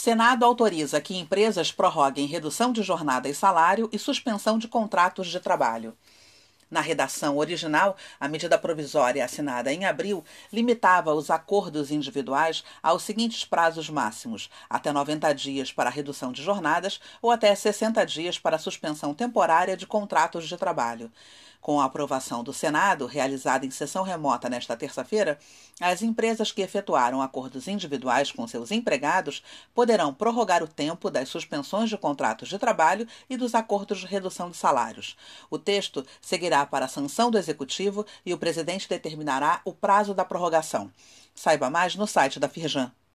Senado autoriza que empresas prorroguem redução de jornada e salário e suspensão de contratos de trabalho. Na redação original, a medida provisória assinada em abril limitava os acordos individuais aos seguintes prazos máximos: até 90 dias para redução de jornadas ou até 60 dias para suspensão temporária de contratos de trabalho. Com a aprovação do Senado, realizada em sessão remota nesta terça-feira, as empresas que efetuaram acordos individuais com seus empregados poderão prorrogar o tempo das suspensões de contratos de trabalho e dos acordos de redução de salários. O texto seguirá para a sanção do Executivo e o presidente determinará o prazo da prorrogação. Saiba mais no site da Firjan.